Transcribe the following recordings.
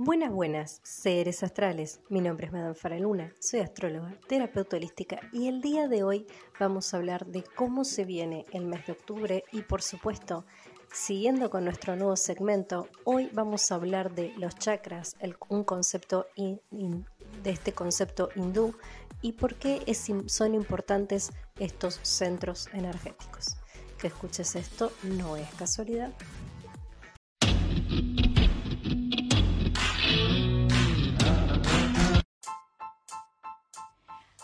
Buenas, buenas, seres astrales. Mi nombre es Madame Faraluna, soy astróloga, terapeuta holística y el día de hoy vamos a hablar de cómo se viene el mes de octubre y por supuesto, siguiendo con nuestro nuevo segmento, hoy vamos a hablar de los chakras, un concepto de este concepto hindú y por qué son importantes estos centros energéticos. Que escuches esto no es casualidad.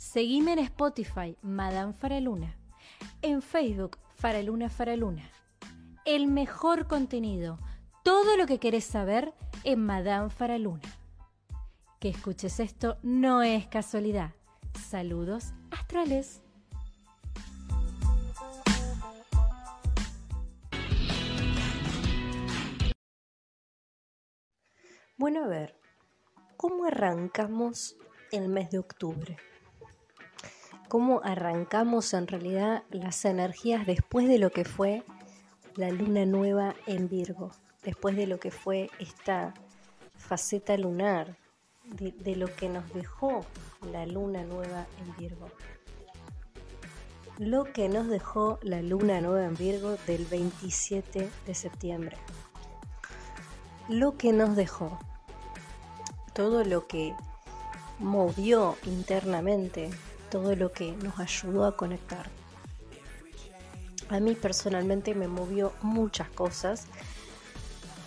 Seguime en Spotify, Madame Faraluna. En Facebook, Faraluna Faraluna. El mejor contenido, todo lo que querés saber en Madame Faraluna. Que escuches esto no es casualidad. Saludos astrales. Bueno, a ver, ¿cómo arrancamos el mes de octubre? Cómo arrancamos en realidad las energías después de lo que fue la luna nueva en Virgo, después de lo que fue esta faceta lunar, de, lo que nos dejó la luna nueva en Virgo. Lo que nos dejó la luna nueva en Virgo del 27 de septiembre. Lo que nos dejó todo lo que movió internamente todo lo que nos ayudó a conectar. A mí personalmente me movió muchas cosas,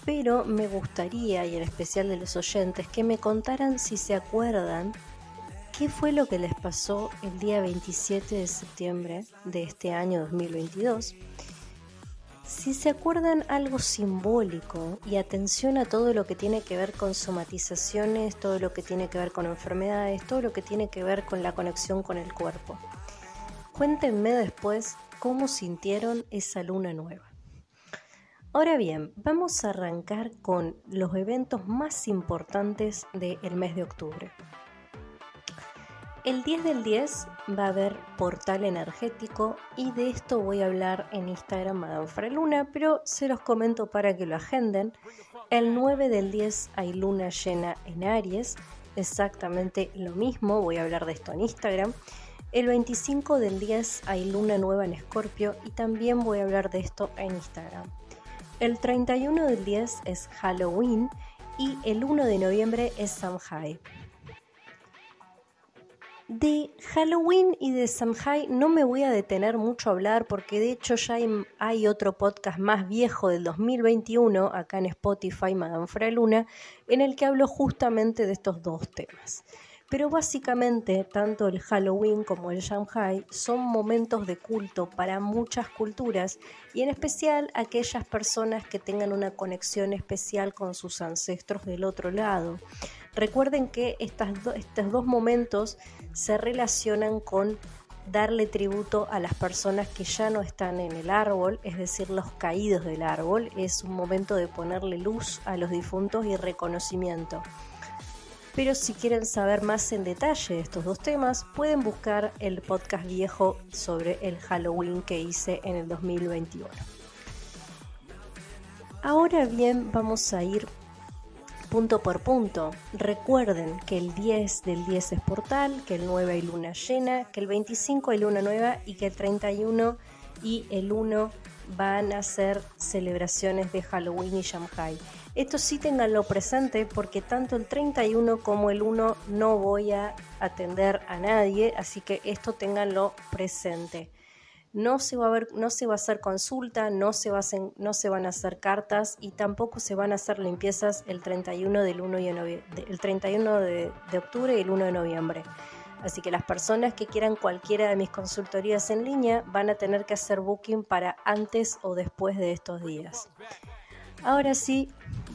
pero me gustaría, y en especial de los oyentes, que me contaran si se acuerdan qué fue lo que les pasó el día 27 de septiembre de este año 2022 si se acuerdan algo simbólico y atención a todo lo que tiene que ver con somatizaciones, todo lo que tiene que ver con enfermedades, todo lo que tiene que ver con la conexión con el cuerpo. Cuéntenme después cómo sintieron esa luna nueva. Ahora bien, vamos a arrancar con los eventos más importantes del mes de octubre. El 10 del 10 va a haber portal energético y de esto voy a hablar en Instagram Madame Freluna, pero se los comento para que lo agenden. El 9 del 10 hay luna llena en Aries, exactamente lo mismo, voy a hablar de esto en Instagram. El 25 del 10 hay luna nueva en Escorpio y también voy a hablar de esto en Instagram. El 31 del 10 es Halloween y el 1 de noviembre es Samhain. De Halloween y de Samhain no me voy a detener mucho a hablar porque de hecho ya hay, otro podcast más viejo del 2021 acá en Spotify, Madame Luna, en el que hablo justamente de estos dos temas. Pero básicamente tanto el Halloween como el Shanghai son momentos de culto para muchas culturas y en especial aquellas personas que tengan una conexión especial con sus ancestros del otro lado. Recuerden que estas estos dos momentos se relacionan con darle tributo a las personas que ya no están en el árbol, es decir, los caídos del árbol. Es un momento de ponerle luz a los difuntos y reconocimiento. Pero si quieren saber más en detalle de estos dos temas, pueden buscar el podcast viejo sobre el Halloween que hice en el 2021. Ahora bien, vamos a ir punto por punto. Recuerden que el 10 del 10 es portal, que el 9 hay luna llena, que el 25 hay luna nueva y que el 31 y el 1 van a ser celebraciones de Halloween y Shanghai. Esto sí tenganlo presente porque tanto el 31 como el 1 no voy a atender a nadie, así que esto tenganlo presente. No se va a hacer consulta, no se, va no se van a hacer cartas y tampoco se van a hacer limpiezas el 31 del 1 y el 31 de, de octubre y el 1 de noviembre. Así que las personas que quieran cualquiera de mis consultorías en línea van a tener que hacer booking para antes o después de estos días. Ahora sí,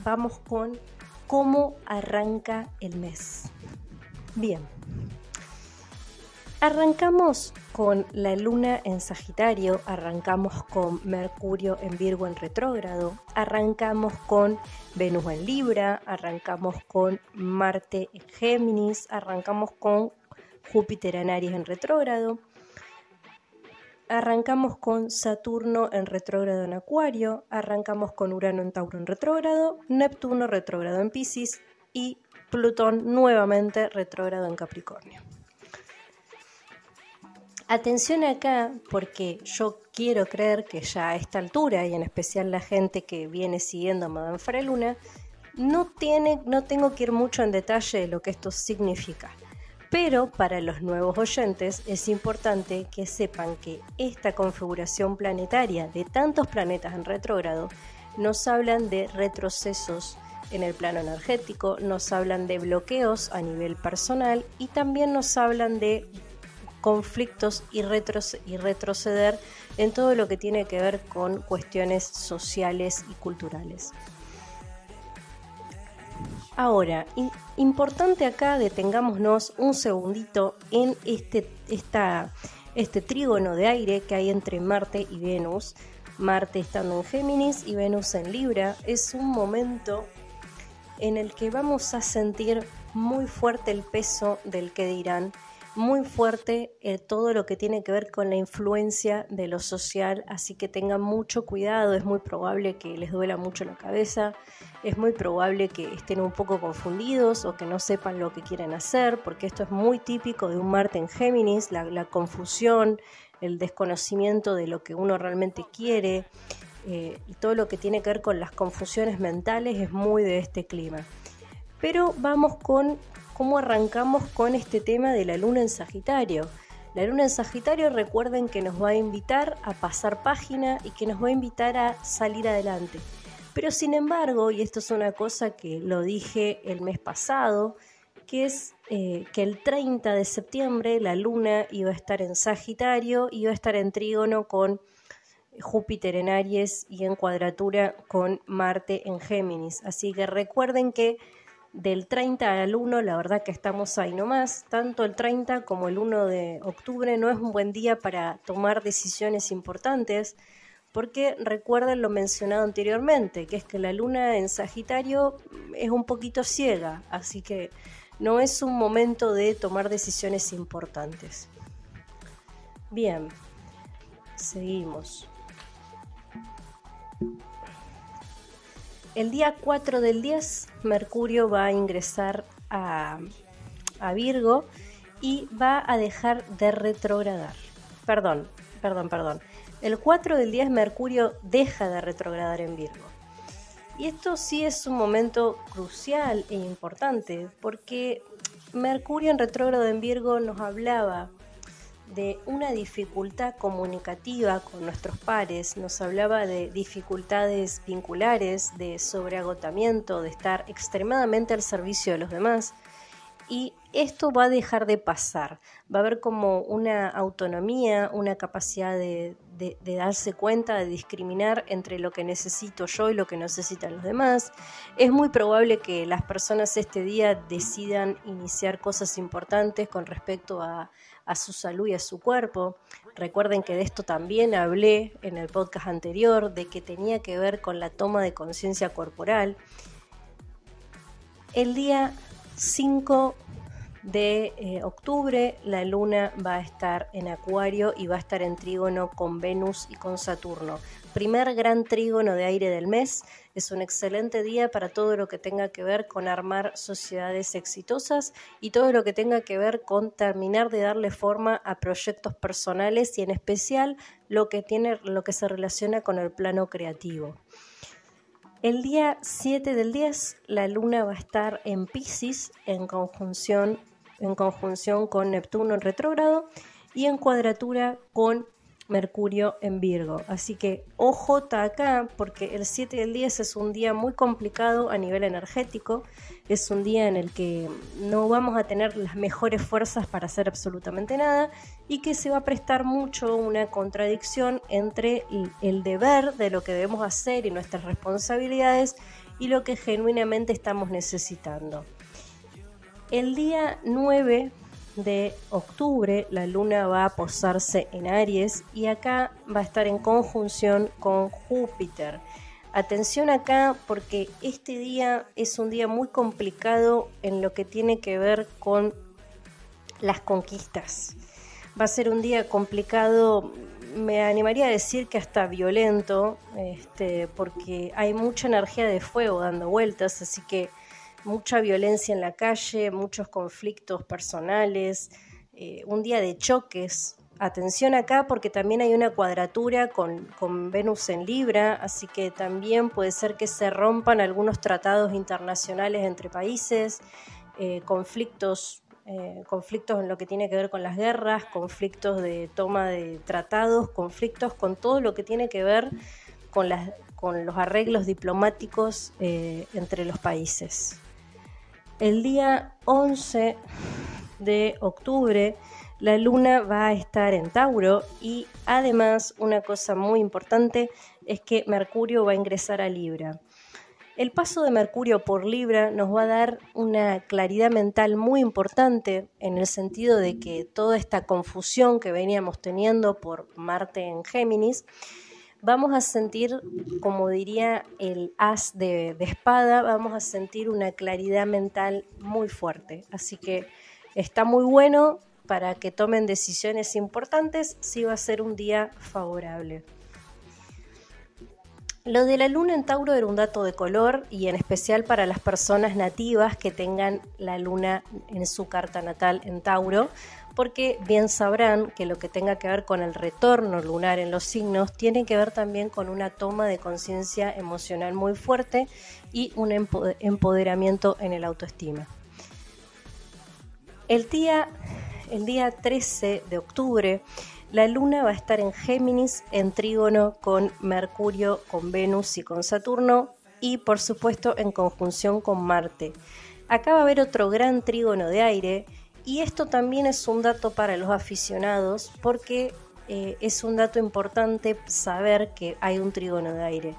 vamos con cómo arranca el mes. Bien. Arrancamos con la luna en Sagitario, arrancamos con Mercurio en Virgo en retrógrado, arrancamos con Venus en Libra, arrancamos con Marte en Géminis, arrancamos con Júpiter en Aries en retrógrado, arrancamos con Saturno en retrógrado en Acuario, arrancamos con Urano en Tauro en retrógrado, Neptuno retrógrado en Pisces y Plutón nuevamente retrógrado en Capricornio. Atención acá porque yo quiero creer que ya a esta altura y en especial la gente que viene siguiendo a Madame Faraluna no tiene no tengo que ir mucho en detalle de lo que esto significa. Pero para los nuevos oyentes es importante que sepan que esta configuración planetaria de tantos planetas en retrógrado nos hablan de retrocesos en el plano energético, nos hablan de bloqueos a nivel personal y también nos hablan de conflictos y, retroceder en todo lo que tiene que ver con cuestiones sociales y culturales. Ahora, importante acá detengámonos un segundito en este, esta, este trígono de aire que hay entre Marte y Venus. Marte estando en Géminis y Venus en Libra. Es un momento en el que vamos a sentir muy fuerte el peso del que dirán muy fuerte eh, todo lo que tiene que ver con la influencia de lo social, así que tengan mucho cuidado, es muy probable que les duela mucho la cabeza, es muy probable que estén un poco confundidos o que no sepan lo que quieren hacer, porque esto es muy típico de un Marte en Géminis, la, confusión, el desconocimiento de lo que uno realmente quiere. Eh, y todo lo que tiene que ver con las confusiones mentales es muy de este clima. Pero vamos con cómo arrancamos con este tema de la luna en Sagitario. La luna en Sagitario recuerden que nos va a invitar a pasar página y que nos va a invitar a salir adelante. Pero sin embargo, y esto es una cosa que lo dije el mes pasado, que es eh, que el 30 de septiembre la luna iba a estar en Sagitario, iba a estar en trígono con Júpiter en Aries y en cuadratura con Marte en Géminis. Así que recuerden que del 30 al 1, la verdad que estamos ahí nomás. Tanto el 30 como el 1 de octubre no es un buen día para tomar decisiones importantes, porque recuerden lo mencionado anteriormente, que es que la luna en Sagitario es un poquito ciega, así que no es un momento de tomar decisiones importantes. Bien, seguimos. El día 4 del 10, Mercurio va a ingresar a, Virgo y va a dejar de retrogradar. Perdón, perdón, perdón. El 4 del 10, Mercurio deja de retrogradar en Virgo. Y esto sí es un momento crucial e importante porque Mercurio en retrógrado en Virgo nos hablaba de una dificultad comunicativa con nuestros pares, nos hablaba de dificultades vinculares, de sobreagotamiento, de estar extremadamente al servicio de los demás. Y esto va a dejar de pasar, va a haber como una autonomía, una capacidad de, darse cuenta, de discriminar entre lo que necesito yo y lo que necesitan los demás. Es muy probable que las personas este día decidan iniciar cosas importantes con respecto a, a su salud y a su cuerpo. Recuerden que de esto también hablé en el podcast anterior, de que tenía que ver con la toma de conciencia corporal. El día 5 de eh, octubre la luna va a estar en Acuario y va a estar en trígono con Venus y con Saturno. Primer gran trígono de aire del mes. Es un excelente día para todo lo que tenga que ver con armar sociedades exitosas y todo lo que tenga que ver con terminar de darle forma a proyectos personales y en especial lo que tiene lo que se relaciona con el plano creativo. El día 7 del 10 la luna va a estar en Pisces en conjunción en conjunción con Neptuno en retrógrado y en cuadratura con Mercurio en Virgo. Así que ojo acá, porque el 7 y el 10 es un día muy complicado a nivel energético. Es un día en el que no vamos a tener las mejores fuerzas para hacer absolutamente nada y que se va a prestar mucho una contradicción entre el deber de lo que debemos hacer y nuestras responsabilidades y lo que genuinamente estamos necesitando. El día 9 de octubre la luna va a posarse en Aries y acá va a estar en conjunción con Júpiter. Atención acá porque este día es un día muy complicado en lo que tiene que ver con las conquistas. Va a ser un día complicado, me animaría a decir que hasta violento, este, porque hay mucha energía de fuego dando vueltas, así que mucha violencia en la calle, muchos conflictos personales, eh, un día de choques. Atención acá porque también hay una cuadratura con, Venus en Libra, así que también puede ser que se rompan algunos tratados internacionales entre países, eh, conflictos eh, conflictos en lo que tiene que ver con las guerras, conflictos de toma de tratados, conflictos con todo lo que tiene que ver con, las, con los arreglos diplomáticos entre los países. El día 11 de octubre la luna va a estar en Tauro y además una cosa muy importante es que Mercurio va a ingresar a Libra. El paso de Mercurio por Libra nos va a dar una claridad mental muy importante en el sentido de que toda esta confusión que veníamos teniendo por Marte en Géminis vamos a sentir, como diría el as de, espada, vamos a sentir una claridad mental muy fuerte. Así que está muy bueno para que tomen decisiones importantes si va a ser un día favorable. Lo de la luna en Tauro era un dato de color y en especial para las personas nativas que tengan la luna en su carta natal en Tauro, porque bien sabrán que lo que tenga que ver con el retorno lunar en los signos tiene que ver también con una toma de conciencia emocional muy fuerte y un empoderamiento en el autoestima. El día, el día 13 de octubre, la luna va a estar en Géminis, en trígono con Mercurio, con Venus y con Saturno, y por supuesto en conjunción con Marte. Acá va a haber otro gran trígono de aire y esto también es un dato para los aficionados porque eh, es un dato importante saber que hay un trígono de aire.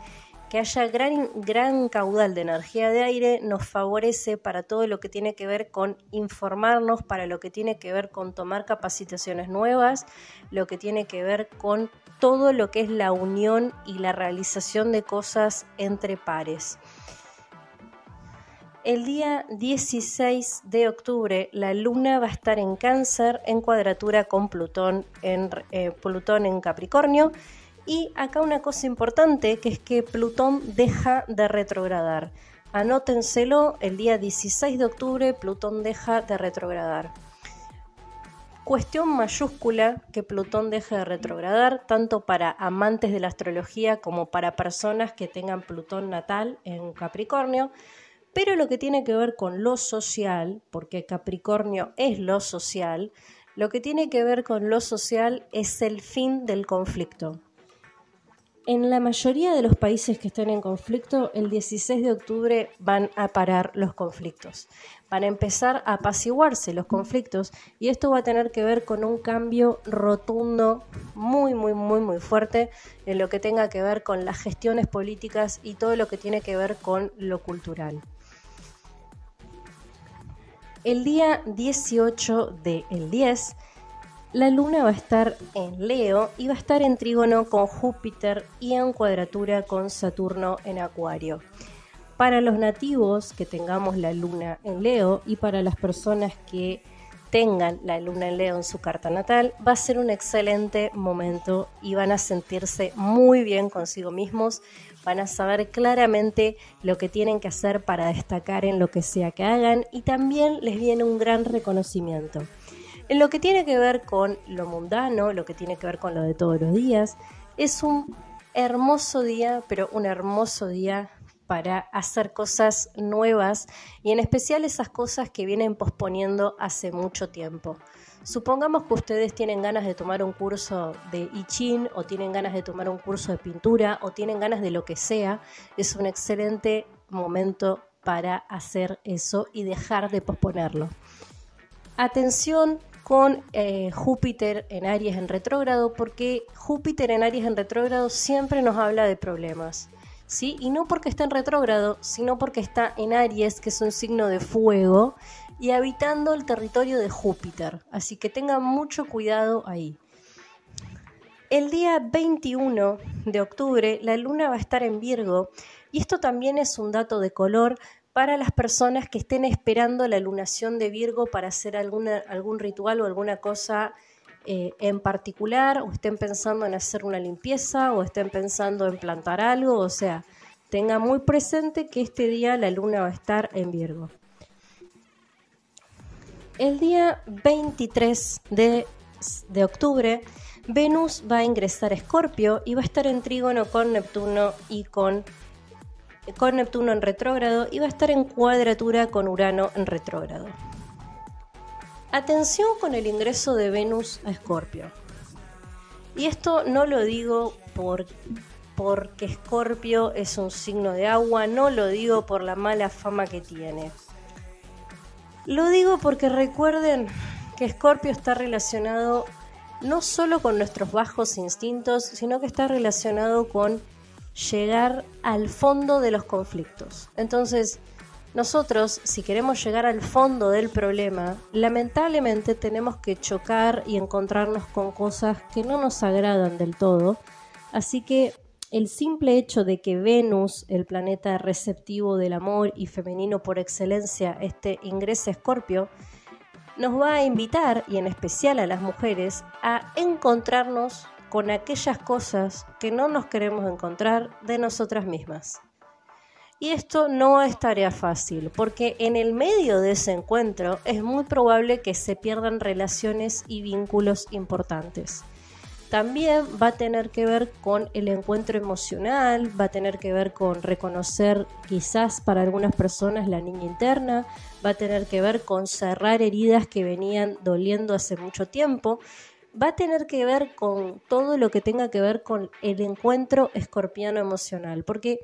Que haya gran, gran caudal de energía de aire nos favorece para todo lo que tiene que ver con informarnos, para lo que tiene que ver con tomar capacitaciones nuevas, lo que tiene que ver con todo lo que es la unión y la realización de cosas entre pares. El día 16 de octubre la luna va a estar en cáncer en cuadratura con Plutón en, eh, Plutón en Capricornio. Y acá una cosa importante que es que Plutón deja de retrogradar. Anótenselo, el día 16 de octubre Plutón deja de retrogradar. Cuestión mayúscula que Plutón deje de retrogradar, tanto para amantes de la astrología como para personas que tengan Plutón natal en Capricornio pero lo que tiene que ver con lo social, porque Capricornio es lo social, lo que tiene que ver con lo social es el fin del conflicto. En la mayoría de los países que están en conflicto, el 16 de octubre van a parar los conflictos. Van a empezar a apaciguarse los conflictos y esto va a tener que ver con un cambio rotundo, muy, muy, muy, muy fuerte en lo que tenga que ver con las gestiones políticas y todo lo que tiene que ver con lo cultural. El día 18 del el 10, la luna va a estar en Leo y va a estar en trígono con Júpiter y en cuadratura con Saturno en Acuario. Para los nativos que tengamos la luna en Leo y para las personas que tengan la luna en Leo en su carta natal, va a ser un excelente momento y van a sentirse muy bien consigo mismos, van a saber claramente lo que tienen que hacer para destacar en lo que sea que hagan y también les viene un gran reconocimiento. En lo que tiene que ver con lo mundano, lo que tiene que ver con lo de todos los días, es un hermoso día, pero un hermoso día para hacer cosas nuevas y en especial esas cosas que vienen posponiendo hace mucho tiempo. Supongamos que ustedes tienen ganas de tomar un curso de I Ching o tienen ganas de tomar un curso de pintura o tienen ganas de lo que sea, es un excelente momento para hacer eso y dejar de posponerlo. Atención con eh, Júpiter en Aries en retrógrado, porque Júpiter en Aries en retrógrado siempre nos habla de problemas ¿sí? Y no porque está en retrógrado, sino porque está en Aries, que es un signo de fuego, y habitando el territorio de Júpiter. Así que tengan mucho cuidado ahí. El día 21 de octubre la luna va a estar en Virgo y esto también es un dato de color para las personas que estén esperando la lunación de Virgo para hacer alguna, algún ritual o alguna cosa eh, en particular, o estén pensando en hacer una limpieza, o estén pensando en plantar algo, o sea, tenga muy presente que este día la luna va a estar en Virgo. El día 23 de, de octubre, Venus va a ingresar a Escorpio y va a estar en trígono con Neptuno y con con Neptuno en retrógrado y va a estar en cuadratura con Urano en retrógrado. Atención con el ingreso de Venus a Escorpio. Y esto no lo digo por, porque Escorpio es un signo de agua, no lo digo por la mala fama que tiene. Lo digo porque recuerden que Escorpio está relacionado no solo con nuestros bajos instintos, sino que está relacionado con llegar al fondo de los conflictos. Entonces, nosotros, si queremos llegar al fondo del problema, lamentablemente tenemos que chocar y encontrarnos con cosas que no nos agradan del todo. Así que el simple hecho de que Venus, el planeta receptivo del amor y femenino por excelencia, este ingrese Escorpio, nos va a invitar, y en especial a las mujeres, a encontrarnos con aquellas cosas que no nos queremos encontrar de nosotras mismas. Y esto no es tarea fácil, porque en el medio de ese encuentro es muy probable que se pierdan relaciones y vínculos importantes. También va a tener que ver con el encuentro emocional, va a tener que ver con reconocer quizás para algunas personas la niña interna, va a tener que ver con cerrar heridas que venían doliendo hace mucho tiempo va a tener que ver con todo lo que tenga que ver con el encuentro escorpiano emocional, porque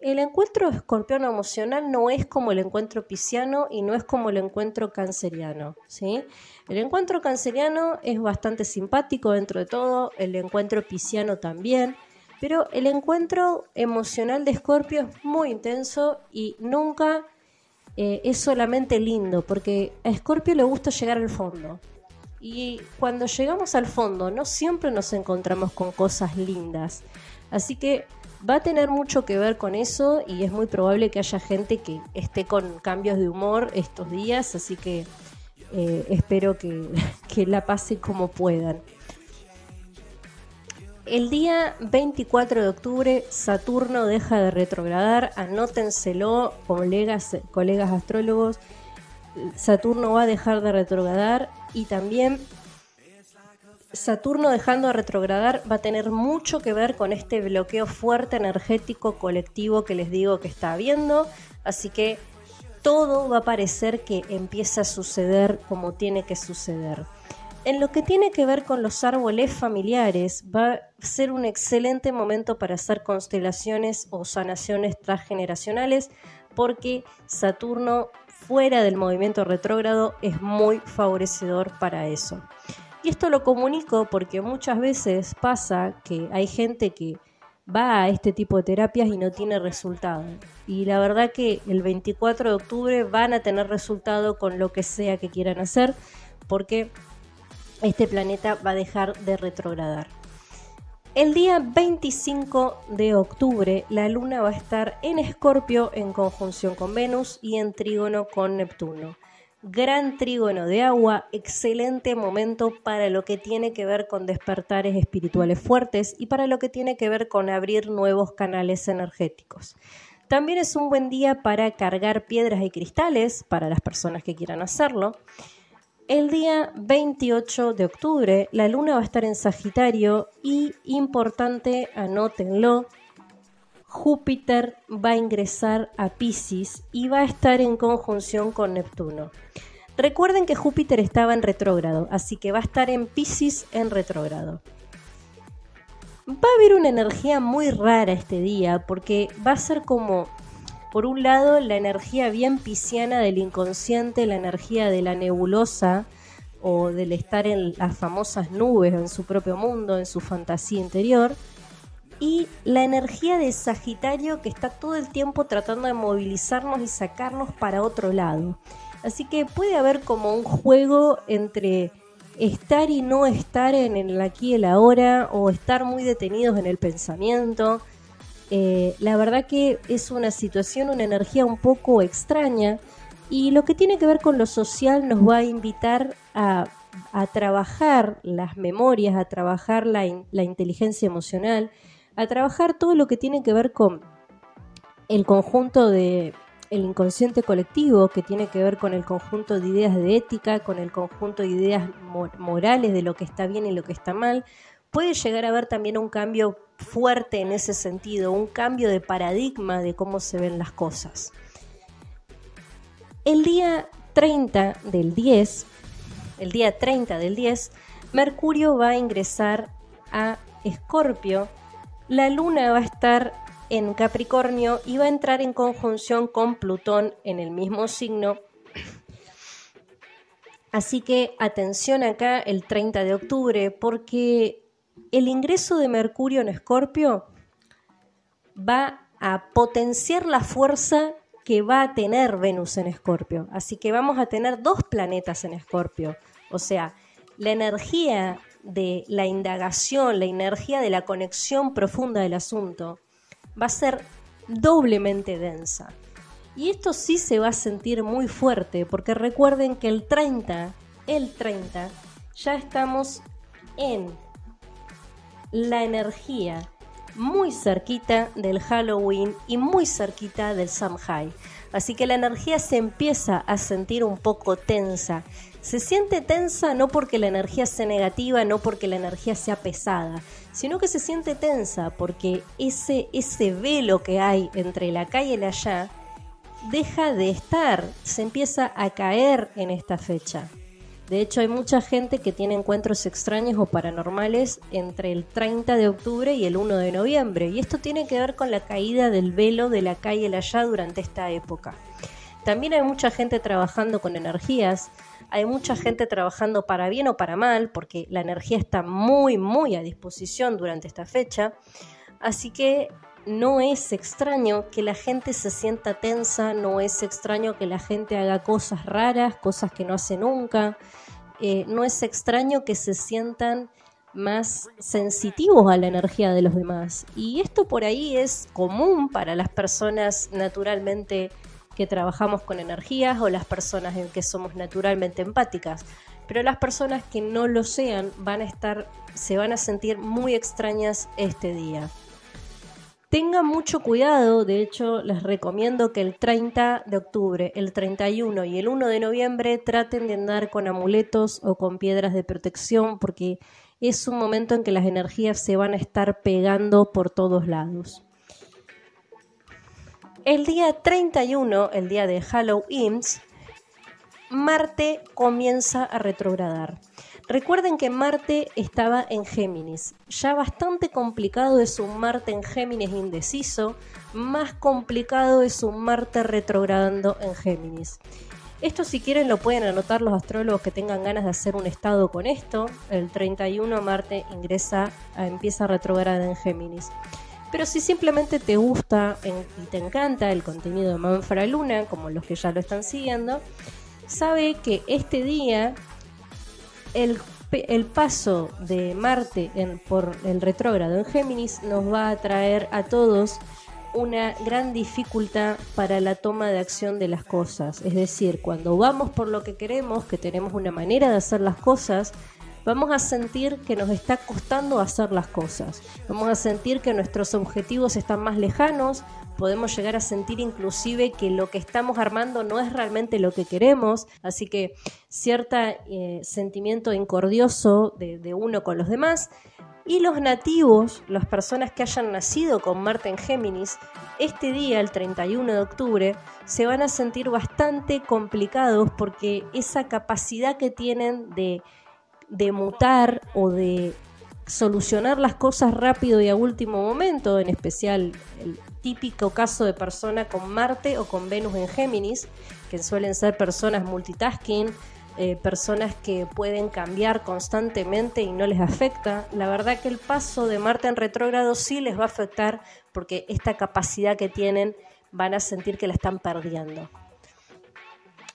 el encuentro escorpiano emocional no es como el encuentro pisciano y no es como el encuentro canceriano, ¿sí? El encuentro canceriano es bastante simpático dentro de todo, el encuentro pisciano también, pero el encuentro emocional de Escorpio es muy intenso y nunca eh, es solamente lindo, porque a Escorpio le gusta llegar al fondo, y cuando llegamos al fondo, no siempre nos encontramos con cosas lindas. Así que va a tener mucho que ver con eso y es muy probable que haya gente que esté con cambios de humor estos días, así que eh, espero que, que la pase como puedan. El día 24 de octubre Saturno deja de retrogradar, anótenselo colegas, colegas astrólogos, Saturno va a dejar de retrogradar y también Saturno dejando de retrogradar va a tener mucho que ver con este bloqueo fuerte energético colectivo que les digo que está habiendo, así que todo va a parecer que empieza a suceder como tiene que suceder. En lo que tiene que ver con los árboles familiares, va a ser un excelente momento para hacer constelaciones o sanaciones transgeneracionales porque Saturno fuera del movimiento retrógrado es muy favorecedor para eso. Y esto lo comunico porque muchas veces pasa que hay gente que va a este tipo de terapias y no tiene resultado. Y la verdad que el 24 de octubre van a tener resultado con lo que sea que quieran hacer porque este planeta va a dejar de retrogradar. El día 25 de octubre la luna va a estar en Escorpio en conjunción con Venus y en trígono con Neptuno. Gran trígono de agua, excelente momento para lo que tiene que ver con despertares espirituales fuertes y para lo que tiene que ver con abrir nuevos canales energéticos. También es un buen día para cargar piedras y cristales para las personas que quieran hacerlo. El día 28 de octubre la luna va a estar en Sagitario y, importante, anótenlo, Júpiter va a ingresar a Pisces y va a estar en conjunción con Neptuno. Recuerden que Júpiter estaba en retrógrado, así que va a estar en Pisces en retrógrado. Va a haber una energía muy rara este día porque va a ser como por un lado, la energía bien pisciana del inconsciente, la energía de la nebulosa o del estar en las famosas nubes, en su propio mundo, en su fantasía interior. Y la energía de Sagitario que está todo el tiempo tratando de movilizarnos y sacarnos para otro lado. Así que puede haber como un juego entre estar y no estar en el aquí y el ahora o estar muy detenidos en el pensamiento. Eh, la verdad que es una situación, una energía un poco extraña y lo que tiene que ver con lo social nos va a invitar a, trabajar las memorias, a trabajar la, la inteligencia emocional, a trabajar todo lo que tiene que ver con el conjunto de el inconsciente colectivo, que tiene que ver con el conjunto de ideas de ética, con el conjunto de ideas morales de lo que está bien y lo que está mal, puede llegar a haber también un cambio fuerte en ese sentido, un cambio de paradigma de cómo se ven las cosas. El día 30 del 10, el día 30 del 10, Mercurio va a ingresar a Escorpio, la luna va a estar en Capricornio y va a entrar en conjunción con Plutón en el mismo signo. Así que atención acá el 30 de octubre porque el ingreso de Mercurio en Escorpio va a potenciar la fuerza que va a tener Venus en Escorpio. Así que vamos a tener dos planetas en Escorpio. O sea, la energía de la indagación, la energía de la conexión profunda del asunto va a ser doblemente densa. Y esto sí se va a sentir muy fuerte, porque recuerden que el 30, el 30, ya estamos en la energía muy cerquita del Halloween y muy cerquita del Samhain. Así que la energía se empieza a sentir un poco tensa. Se siente tensa no porque la energía sea negativa, no porque la energía sea pesada, sino que se siente tensa porque ese, ese velo que hay entre la calle y el allá deja de estar, se empieza a caer en esta fecha. De hecho, hay mucha gente que tiene encuentros extraños o paranormales entre el 30 de octubre y el 1 de noviembre. Y esto tiene que ver con la caída del velo de la calle Allá durante esta época. También hay mucha gente trabajando con energías. Hay mucha gente trabajando para bien o para mal, porque la energía está muy, muy a disposición durante esta fecha. Así que no es extraño que la gente se sienta tensa, no es extraño que la gente haga cosas raras, cosas que no hace nunca, eh, no es extraño que se sientan más sensitivos a la energía de los demás. Y esto por ahí es común para las personas naturalmente que trabajamos con energías o las personas en que somos naturalmente empáticas. Pero las personas que no lo sean van a estar, se van a sentir muy extrañas este día. Tengan mucho cuidado, de hecho les recomiendo que el 30 de octubre, el 31 y el 1 de noviembre traten de andar con amuletos o con piedras de protección porque es un momento en que las energías se van a estar pegando por todos lados. El día 31, el día de Halloween, Marte comienza a retrogradar. Recuerden que Marte estaba en Géminis. Ya bastante complicado es un Marte en Géminis indeciso, más complicado es un Marte retrogradando en Géminis. Esto si quieren lo pueden anotar los astrólogos que tengan ganas de hacer un estado con esto. El 31 Marte ingresa, empieza a retrogradar en Géminis. Pero si simplemente te gusta y te encanta el contenido de Manfra Luna, como los que ya lo están siguiendo, sabe que este día el, paso de Marte por el retrógrado en Géminis nos va a traer a todos una gran dificultad para la toma de acción de las cosas. Es decir, cuando vamos por lo que queremos, que tenemos una manera de hacer las cosas, vamos a sentir que nos está costando hacer las cosas. Vamos a sentir que nuestros objetivos están más lejanos, podemos llegar a sentir inclusive que lo que estamos armando no es realmente lo que queremos, así que cierto eh, sentimiento incordioso de, de uno con los demás. Y los nativos, las personas que hayan nacido con Marte en Géminis, este día, el 31 de octubre, se van a sentir bastante complicados porque esa capacidad que tienen de, de mutar o de solucionar las cosas rápido y a último momento, en especial el típico caso de persona con Marte o con Venus en Géminis, que suelen ser personas multitasking, eh, personas que pueden cambiar constantemente y no les afecta. La verdad que el paso de Marte en retrógrado sí les va a afectar porque esta capacidad que tienen van a sentir que la están perdiendo.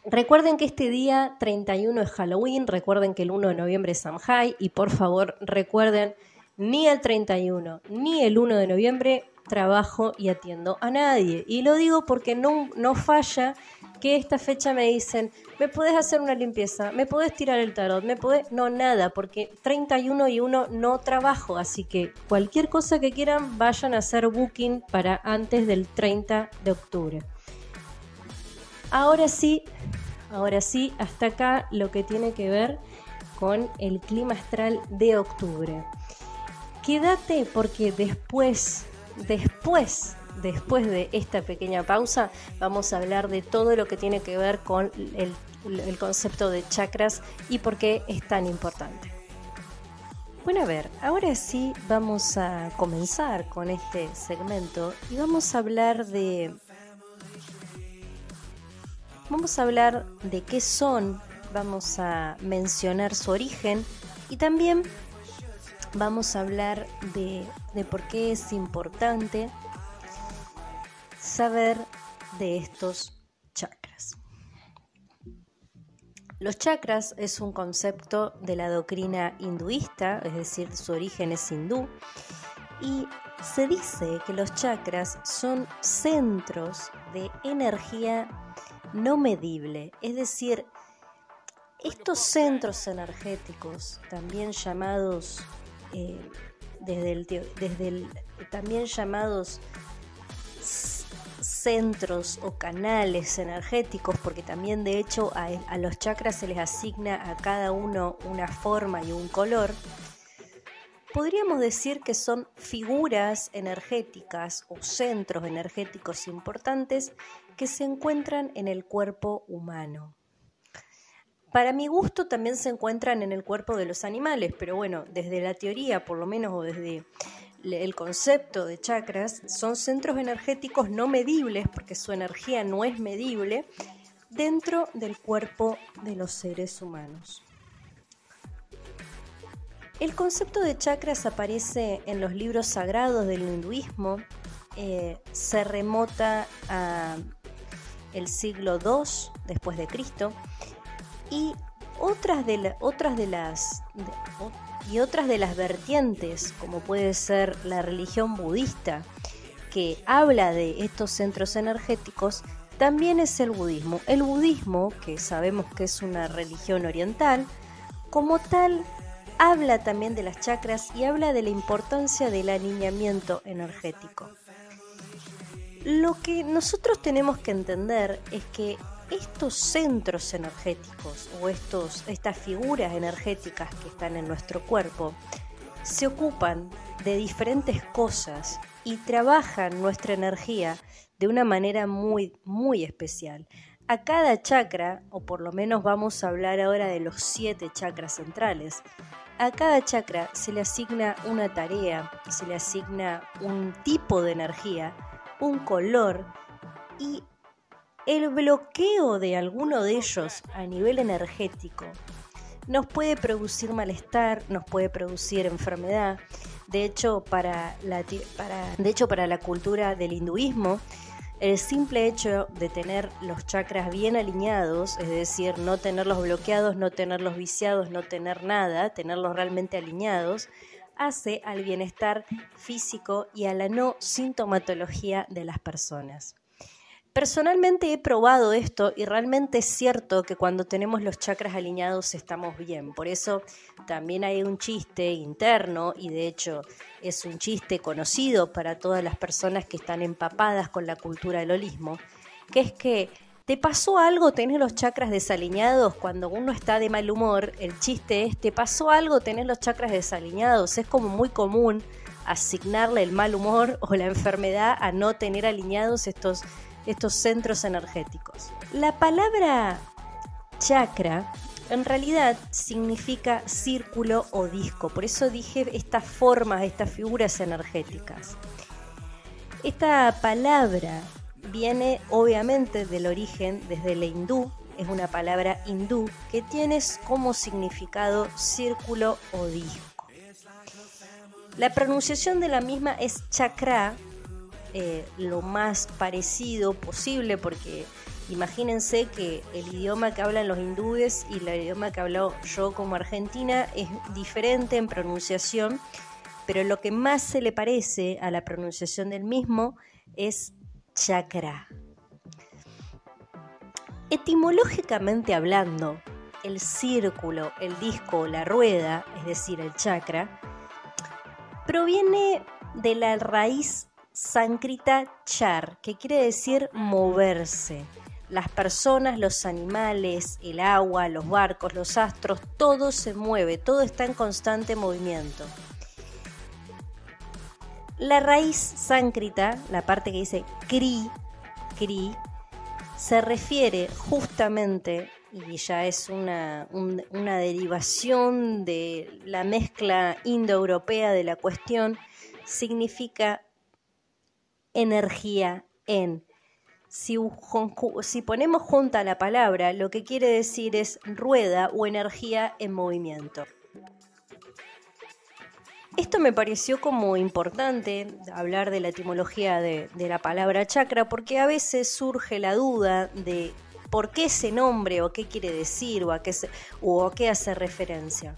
Recuerden que este día 31 es Halloween, recuerden que el 1 de noviembre es Samhain y por favor recuerden ni el 31 ni el 1 de noviembre trabajo y atiendo a nadie. Y lo digo porque no, no falla que esta fecha me dicen, ¿me puedes hacer una limpieza? ¿Me puedes tirar el tarot? ¿Me puedes...? No, nada, porque 31 y 1 no trabajo, así que cualquier cosa que quieran vayan a hacer booking para antes del 30 de octubre. Ahora sí, ahora sí, hasta acá lo que tiene que ver con el clima astral de octubre. Quédate porque después, después después de esta pequeña pausa vamos a hablar de todo lo que tiene que ver con el, concepto de chakras y por qué es tan importante. Bueno, a ver, ahora sí vamos a comenzar con este segmento y vamos a hablar de... Vamos a hablar de qué son, vamos a mencionar su origen y también vamos a hablar de, por qué es importante saber de estos chakras. Los chakras es un concepto de la doctrina hinduista, es decir, su origen es hindú, y se dice que los chakras son centros de energía no medible, es decir, estos centros energéticos, también llamados, eh, desde el, desde el, también llamados centros o canales energéticos, porque también de hecho a, los chakras se les asigna a cada uno una forma y un color, podríamos decir que son figuras energéticas o centros energéticos importantes que se encuentran en el cuerpo humano. Para mi gusto también se encuentran en el cuerpo de los animales, pero bueno, desde la teoría, por lo menos, o desde el concepto de chakras son centros energéticos no medibles, porque su energía no es medible, dentro del cuerpo de los seres humanos. El concepto de chakras aparece en los libros sagrados del hinduismo, eh, se remota a el siglo II después de Cristo y otras de, otras de las y otras de las vertientes, como puede ser la religión budista, que habla de estos centros energéticos, también es el budismo. El budismo, que sabemos que es una religión oriental, como tal, habla también de las chakras y habla de la importancia del alineamiento energético. Lo que nosotros tenemos que entender es que estos centros energéticos o estos, estas figuras energéticas que están en nuestro cuerpo se ocupan de diferentes cosas y trabajan nuestra energía de una manera muy, muy especial. A cada chakra, o por lo menos vamos a hablar ahora de los siete chakras centrales, a cada chakra se le asigna una tarea, se le asigna un tipo de energía, un color y el bloqueo de alguno de ellos a nivel energético nos puede producir malestar, nos puede producir enfermedad. De hecho, para la, de hecho, para la cultura del hinduismo, el simple hecho de tener los chakras bien alineados, es decir, no tenerlos bloqueados, no tenerlos viciados, no tener nada, tenerlos realmente alineados, hace al bienestar físico y a la no sintomatología de las personas. Personalmente he probado esto y realmente es cierto que cuando tenemos los chakras alineados estamos bien. Por eso también hay un chiste interno y de hecho es un chiste conocido para todas las personas que están empapadas con la cultura del holismo, que es que ¿Te pasó algo tener los chakras desalineados cuando uno está de mal humor? El chiste es, ¿te pasó algo tener los chakras desalineados? Es como muy común asignarle el mal humor o la enfermedad a no tener alineados estos estos centros energéticos. La palabra chakra en realidad significa círculo o disco, por eso dije estas formas, estas figuras energéticas. Esta palabra viene obviamente del origen desde el hindú, es una palabra hindú que tiene como significado círculo o disco. La pronunciación de la misma es chakra, eh, lo más parecido posible porque imagínense que el idioma que hablan los hindúes y el idioma que hablo yo como argentina es diferente en pronunciación, pero lo que más se le parece a la pronunciación del mismo es chakra. Etimológicamente hablando, el círculo, el disco la rueda, es decir, el chakra, proviene de la raíz sánscrita char, que quiere decir moverse. Las personas, los animales, el agua, los barcos, los astros, todo se mueve, todo está en constante movimiento. La raíz sánscrita, la parte que dice kri, kri, se refiere justamente, y ya es una, una derivación de la mezcla indoeuropea de la cuestión, significa energía en. Si, si, ponemos junta la palabra, lo que quiere decir es rueda o energía en movimiento. Esto me pareció como importante hablar de la etimología de, la palabra chakra porque a veces surge la duda de por qué ese nombre o qué quiere decir o a qué, o a qué hace referencia.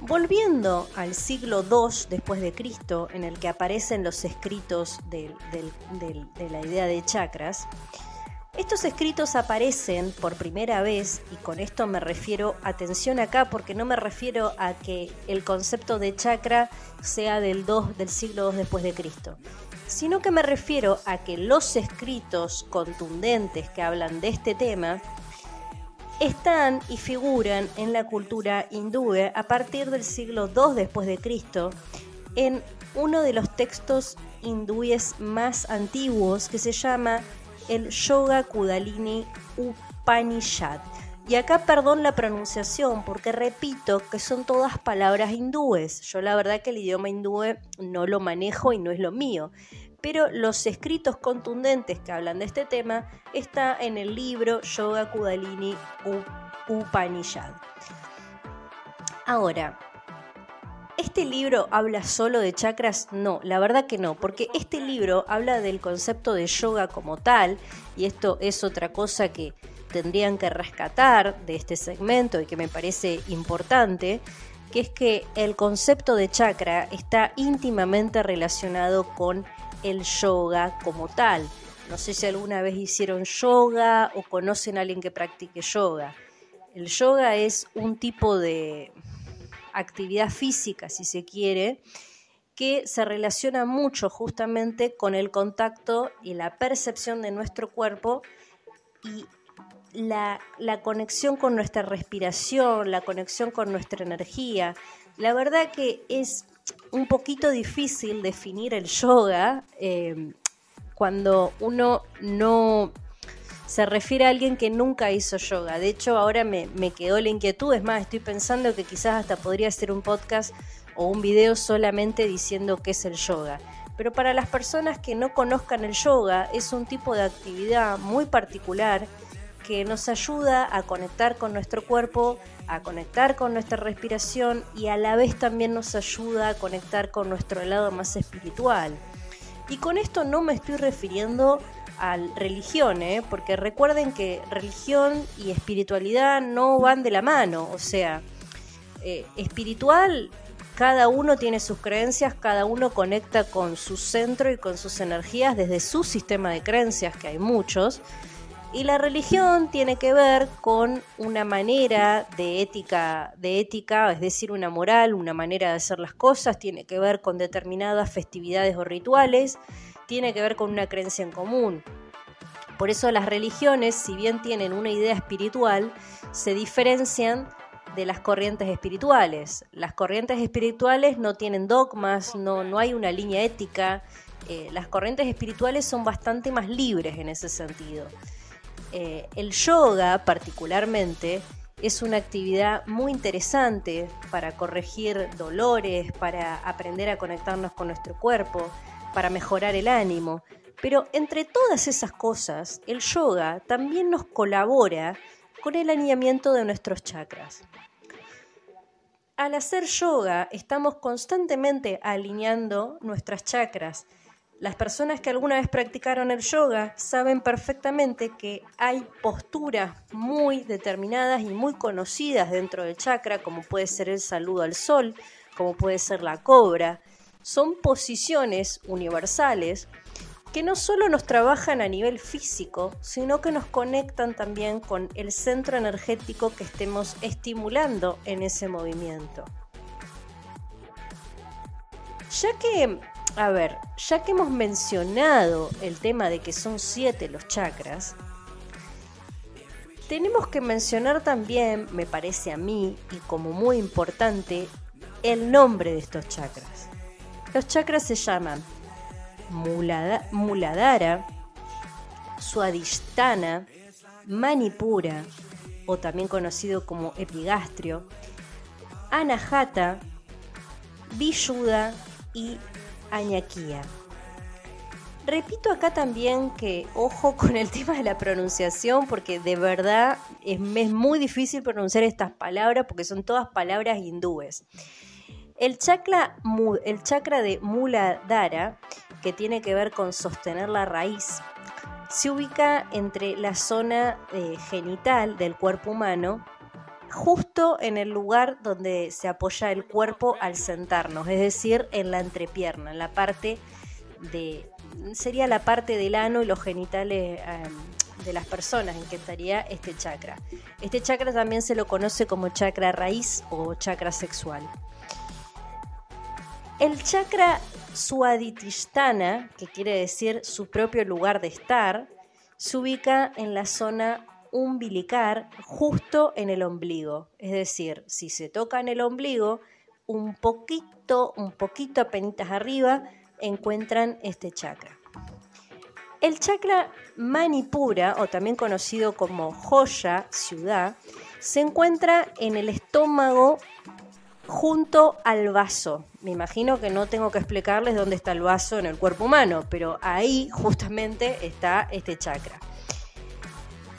Volviendo al siglo II después de Cristo, en el que aparecen los escritos de la idea de chakras, estos escritos aparecen por primera vez, y con esto me refiero, atención acá, porque no me refiero a que el concepto de chakra sea del, del siglo II después de Cristo, sino que me refiero a que los escritos contundentes que hablan de este tema están y figuran en la cultura hindú a partir del siglo II después de Cristo en uno de los textos hindúes más antiguos que se llama el Yoga Kudalini Upanishad. Y acá perdón la pronunciación porque repito que son todas palabras hindúes. Yo la verdad que el idioma hindú no lo manejo y no es lo mío. Pero los escritos contundentes que hablan de este tema está en el libro Yoga Kudalini Upanishad. Ahora, ¿Este libro habla solo de chakras? No, la verdad que no, porque este libro habla del concepto de yoga como tal, y esto es otra cosa que tendrían que rescatar de este segmento y que me parece importante, que es que el concepto de chakra está íntimamente relacionado con el yoga como tal. No sé si alguna vez hicieron yoga o conocen a alguien que practique yoga. El yoga es un tipo de, actividad física, si se quiere, que se relaciona mucho justamente con el contacto y la percepción de nuestro cuerpo y la, conexión con nuestra respiración, la conexión con nuestra energía. La verdad que es un poquito difícil definir el yoga eh, cuando uno no se refiere a alguien que nunca hizo yoga. De hecho, ahora me, quedó la inquietud. Es más, estoy pensando que quizás hasta podría hacer un podcast o un video solamente diciendo qué es el yoga. Pero para las personas que no conozcan el yoga, es un tipo de actividad muy particular que nos ayuda a conectar con nuestro cuerpo, a conectar con nuestra respiración y a la vez también nos ayuda a conectar con nuestro lado más espiritual. Y con esto no me estoy refiriendo a religión, ¿eh? porque recuerden que religión y espiritualidad no van de la mano, o sea, eh, espiritual, cada uno tiene sus creencias, cada uno conecta con su centro y con sus energías desde su sistema de creencias, que hay muchos, y la religión tiene que ver con una manera de ética, de ética, es decir, una moral, una manera de hacer las cosas, tiene que ver con determinadas festividades o rituales, tiene que ver con una creencia en común. Por eso las religiones, si bien tienen una idea espiritual, se diferencian de las corrientes espirituales. Las corrientes espirituales no tienen dogmas, no, no hay una línea ética. Eh, las corrientes espirituales son bastante más libres en ese sentido. Eh, el yoga particularmente es una actividad muy interesante para corregir dolores, para aprender a conectarnos con nuestro cuerpo, para mejorar el ánimo. Pero entre todas esas cosas, el yoga también nos colabora con el alineamiento de nuestros chakras. Al hacer yoga estamos constantemente alineando nuestras chakras. Las personas que alguna vez practicaron el yoga saben perfectamente que hay posturas muy determinadas y muy conocidas dentro del chakra, como puede ser el saludo al sol, como puede ser la cobra. Son posiciones universales que no solo nos trabajan a nivel físico, sino que nos conectan también con el centro energético que estemos estimulando en ese movimiento. Ya que, a ver, ya que hemos mencionado el tema de que son siete los chakras, tenemos que mencionar también, me parece a mí, y como muy importante, el nombre de estos chakras. Los chakras se llaman Muladhara, Suadhisthana, Manipura, o también conocido como epigastrio, Anahata, Vishuddha y Añaquía. Repito acá también que ojo con el tema de la pronunciación porque de verdad es muy difícil pronunciar estas palabras porque son todas palabras hindúes. El chakra, el chakra de Muladhara que tiene que ver con sostener la raíz, se ubica entre la zona eh, genital del cuerpo humano, justo en el lugar donde se apoya el cuerpo al sentarnos, es decir, en la entrepierna, en la parte de sería la parte del ano y los genitales em, de las personas en que estaría este chakra. Este chakra también se lo conoce como chakra raíz o chakra sexual. El chakra Suaditishtana, que quiere decir su propio lugar de estar, se ubica en la zona umbilical, justo en el ombligo. Es decir, si se toca en el ombligo, un poquito, un poquito apenas arriba, encuentran este chakra. El chakra Manipura, o también conocido como Joya, ciudad, se encuentra en el estómago junto al vaso. Me imagino que no tengo que explicarles dónde está el vaso en el cuerpo humano, pero ahí justamente está este chakra.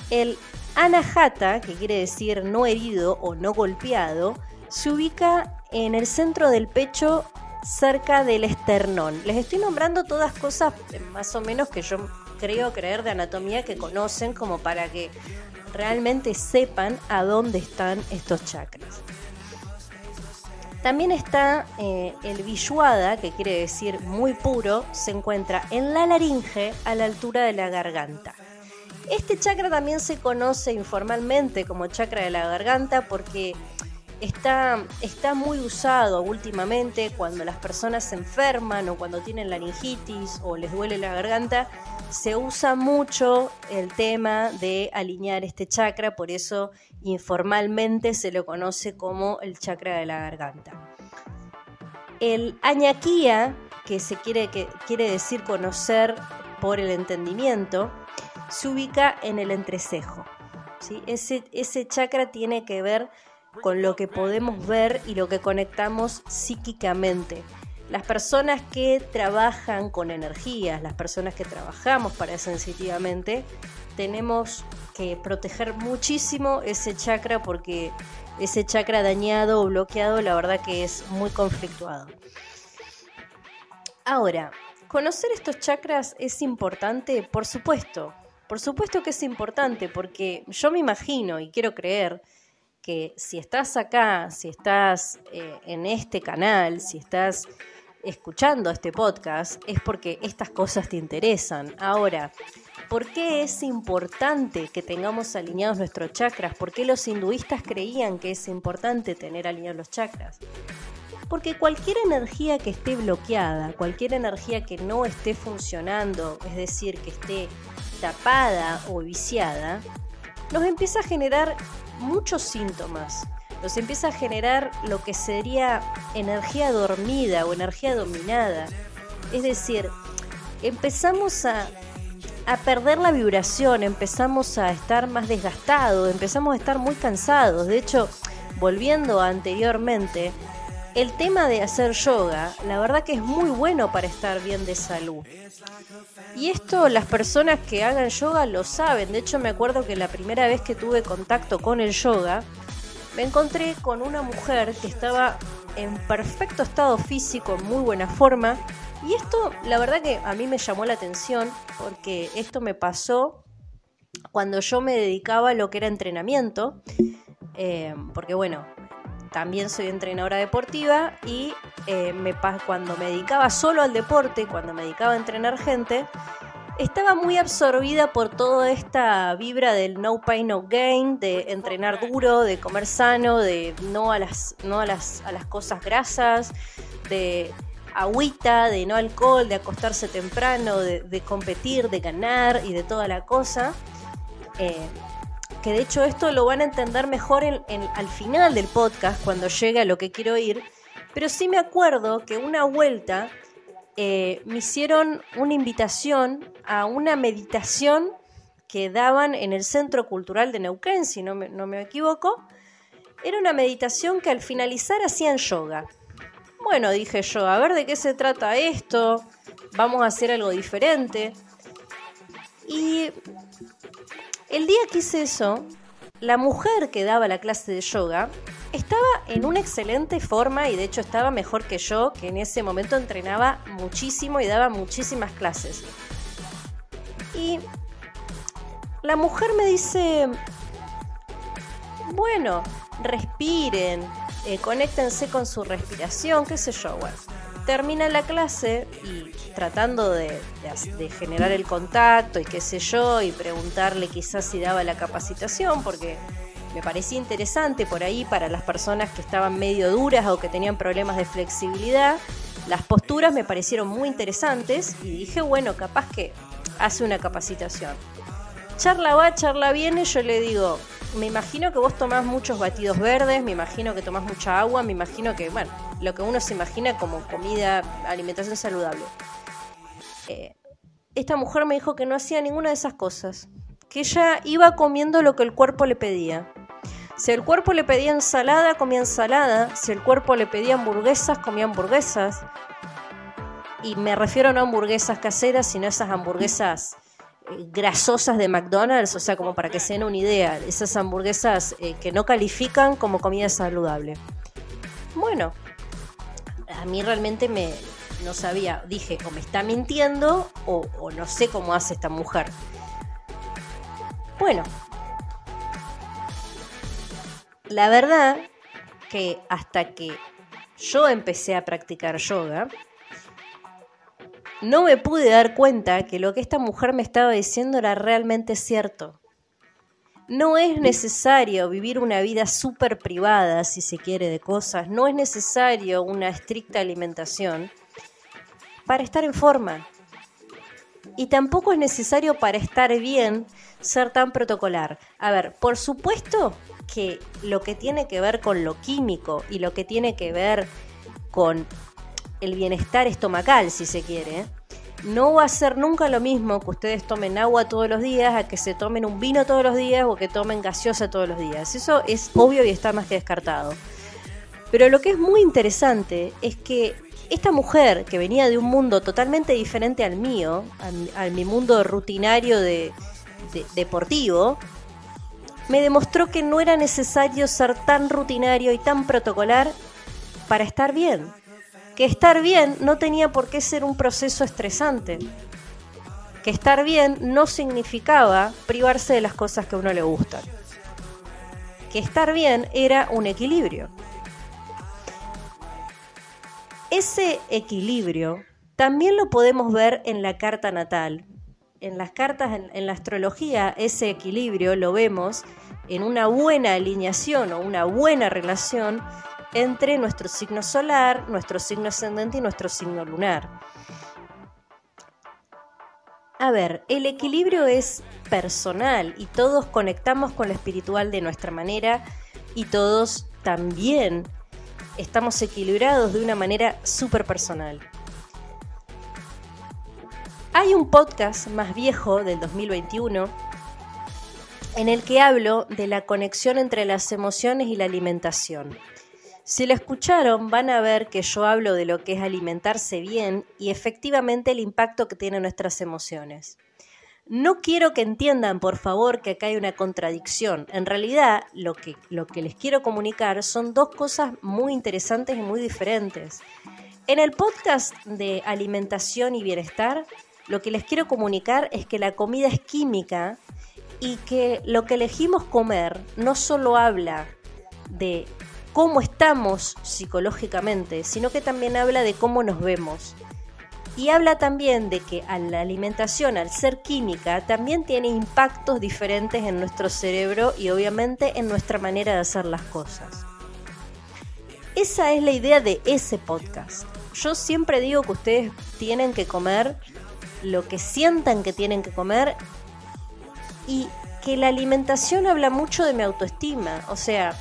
El anahata, que quiere decir no herido o no golpeado, se ubica en el centro del pecho cerca del esternón. Les estoy nombrando todas cosas eh, más o menos que yo creo creer de anatomía que conocen como para que realmente sepan a dónde están estos chakras. También está eh, el Vishuada, que quiere decir muy puro, se encuentra en la laringe a la altura de la garganta. Este chakra también se conoce informalmente como chakra de la garganta porque está, está muy usado últimamente cuando las personas se enferman o cuando tienen laringitis o les duele la garganta. Se usa mucho el tema de alinear este chakra, por eso informalmente se lo conoce como el chakra de la garganta. El añaquía, que se quiere, que quiere decir conocer por el entendimiento, se ubica en el entrecejo. ¿sí? Ese, ese chakra tiene que ver con lo que podemos ver y lo que conectamos psíquicamente. Las personas que trabajan con energías, las personas que trabajamos para sensitivamente, tenemos que proteger muchísimo ese chakra porque ese chakra dañado o bloqueado la verdad que es muy conflictuado. Ahora, ¿conocer estos chakras es importante? Por supuesto, por supuesto que es importante porque yo me imagino y quiero creer que si estás acá, si estás eh, en este canal, si estás escuchando este podcast, es porque estas cosas te interesan. Ahora, ¿Por qué es importante que tengamos alineados nuestros chakras? ¿Por qué los hinduistas creían que es importante tener alineados los chakras? Porque cualquier energía que esté bloqueada, cualquier energía que no esté funcionando, es decir, que esté tapada o viciada, nos empieza a generar muchos síntomas. Nos empieza a generar lo que sería energía dormida o energía dominada. Es decir, empezamos a a perder la vibración, empezamos a estar más desgastados, empezamos a estar muy cansados. De hecho, volviendo anteriormente, el tema de hacer yoga, la verdad que es muy bueno para estar bien de salud. Y esto las personas que hagan yoga lo saben. De hecho, me acuerdo que la primera vez que tuve contacto con el yoga, me encontré con una mujer que estaba en perfecto estado físico, en muy buena forma. Y esto, la verdad que a mí me llamó la atención porque esto me pasó cuando yo me dedicaba a lo que era entrenamiento. Eh, porque bueno, también soy entrenadora deportiva y eh, me, cuando me dedicaba solo al deporte, cuando me dedicaba a entrenar gente, estaba muy absorbida por toda esta vibra del no pain no gain, de entrenar duro, de comer sano, de no a las, no a las, a las cosas grasas, de agüita, de no alcohol, de acostarse temprano, de, competir, de ganar y de toda la cosa. Eh, que de hecho esto lo van a entender mejor al final del podcast, cuando llegue a lo que quiero ir, pero sí me acuerdo que una vuelta eh, me hicieron una invitación a una meditación que daban en el Centro Cultural de Neuquén, si no me, no me equivoco. Era una meditación que al finalizar hacían yoga. Bueno, dije yo, a ver de qué se trata esto, vamos a hacer algo diferente. Y el día que hice eso, la mujer que daba la clase de yoga estaba en una excelente forma y de hecho estaba mejor que yo, que en ese momento entrenaba muchísimo y daba muchísimas clases. Y la mujer me dice, bueno, respiren, eh, conéctense con su respiración, qué sé yo, termina la clase y tratando de, generar el contacto y qué sé yo, y preguntarle quizás si daba la capacitación, porque me parecía interesante por ahí para las personas que estaban medio duras o que tenían problemas de flexibilidad. Las posturas me parecieron muy interesantes y dije, bueno, capaz que hace una capacitación. Charla va, charla viene, yo le digo, me imagino que vos tomás muchos batidos verdes, me imagino que tomás mucha agua, me imagino que, bueno, lo que uno se imagina como comida, alimentación saludable. Eh, esta mujer me dijo que no hacía ninguna de esas cosas, que ella iba comiendo lo que el cuerpo le pedía. Si el cuerpo le pedía ensalada, comía ensalada. Si el cuerpo le pedía hamburguesas, comía hamburguesas. Y me refiero no a hamburguesas caseras, sino a esas hamburguesas eh, grasosas de McDonald's, o sea, como para que se den una idea, esas hamburguesas eh, que no califican como comida saludable. Bueno, a mí realmente me no sabía, dije, o me está mintiendo o, o no sé cómo hace esta mujer. Bueno, la verdad que hasta que yo empecé a practicar yoga, no me pude dar cuenta que lo que esta mujer me estaba diciendo era realmente cierto. No es necesario vivir una vida súper privada, si se quiere, de cosas. No es necesario una estricta alimentación para estar en forma. Y tampoco es necesario para estar bien ser tan protocolar. A ver, por supuesto que lo que tiene que ver con lo químico y lo que tiene que ver con el bienestar estomacal, si se quiere, no va a ser nunca lo mismo que ustedes tomen agua todos los días a que se tomen un vino todos los días o que tomen gaseosa todos los días. Eso es obvio y está más que descartado. Pero lo que es muy interesante es que esta mujer que venía de un mundo totalmente diferente al mío, a, mi mundo rutinario de, deportivo, me demostró que no era necesario ser tan rutinario y tan protocolar para estar bien que estar bien no tenía por qué ser un proceso estresante. Que estar bien no significaba privarse de las cosas que a uno le gustan. Que estar bien era un equilibrio. Ese equilibrio también lo podemos ver en la carta natal. En las cartas, en, en la astrología, ese equilibrio lo vemos en una buena alineación o una buena relación entre nuestro signo solar, nuestro signo ascendente y nuestro signo lunar. A ver, el equilibrio es personal y todos conectamos con lo espiritual de nuestra manera y todos también estamos equilibrados de una manera súper personal. Hay un podcast más viejo del 2021 en el que hablo de la conexión entre las emociones y la alimentación. Si lo escucharon, van a ver que yo hablo de lo que es alimentarse bien y efectivamente el impacto que tienen nuestras emociones. No quiero que entiendan, por favor, que acá hay una contradicción. En realidad, lo que, lo que les quiero comunicar son dos cosas muy interesantes y muy diferentes. En el podcast de alimentación y bienestar, lo que les quiero comunicar es que la comida es química y que lo que elegimos comer no solo habla de cómo estamos psicológicamente, sino que también habla de cómo nos vemos. Y habla también de que a la alimentación, al ser química, también tiene impactos diferentes en nuestro cerebro y obviamente en nuestra manera de hacer las cosas. Esa es la idea de ese podcast. Yo siempre digo que ustedes tienen que comer lo que sientan que tienen que comer y que la alimentación habla mucho de mi autoestima. O sea,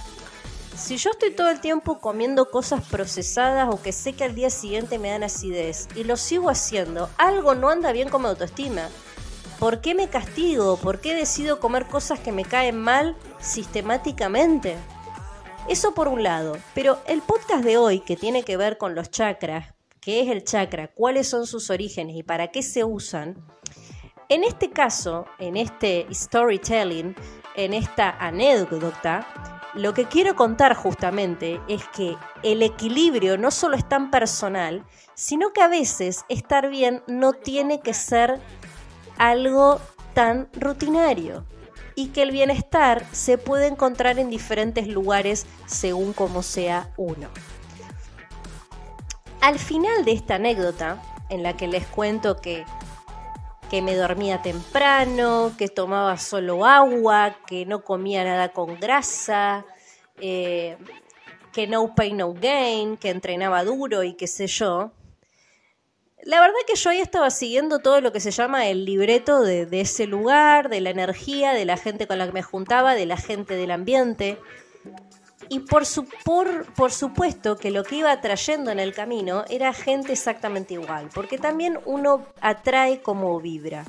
si yo estoy todo el tiempo comiendo cosas procesadas o que sé que al día siguiente me dan acidez y lo sigo haciendo, algo no anda bien con mi autoestima. ¿Por qué me castigo? ¿Por qué decido comer cosas que me caen mal sistemáticamente? Eso por un lado. Pero el podcast de hoy, que tiene que ver con los chakras, qué es el chakra, cuáles son sus orígenes y para qué se usan, en este caso, en este storytelling, en esta anécdota, lo que quiero contar justamente es que el equilibrio no solo es tan personal, sino que a veces estar bien no tiene que ser algo tan rutinario y que el bienestar se puede encontrar en diferentes lugares según como sea uno. Al final de esta anécdota, en la que les cuento que que me dormía temprano, que tomaba solo agua, que no comía nada con grasa, eh, que no pain, no gain, que entrenaba duro y qué sé yo. La verdad que yo ahí estaba siguiendo todo lo que se llama el libreto de, de ese lugar, de la energía, de la gente con la que me juntaba, de la gente del ambiente. Y por, su, por, supuesto que lo que iba trayendo en el camino era gente exactamente igual, porque también uno atrae como vibra.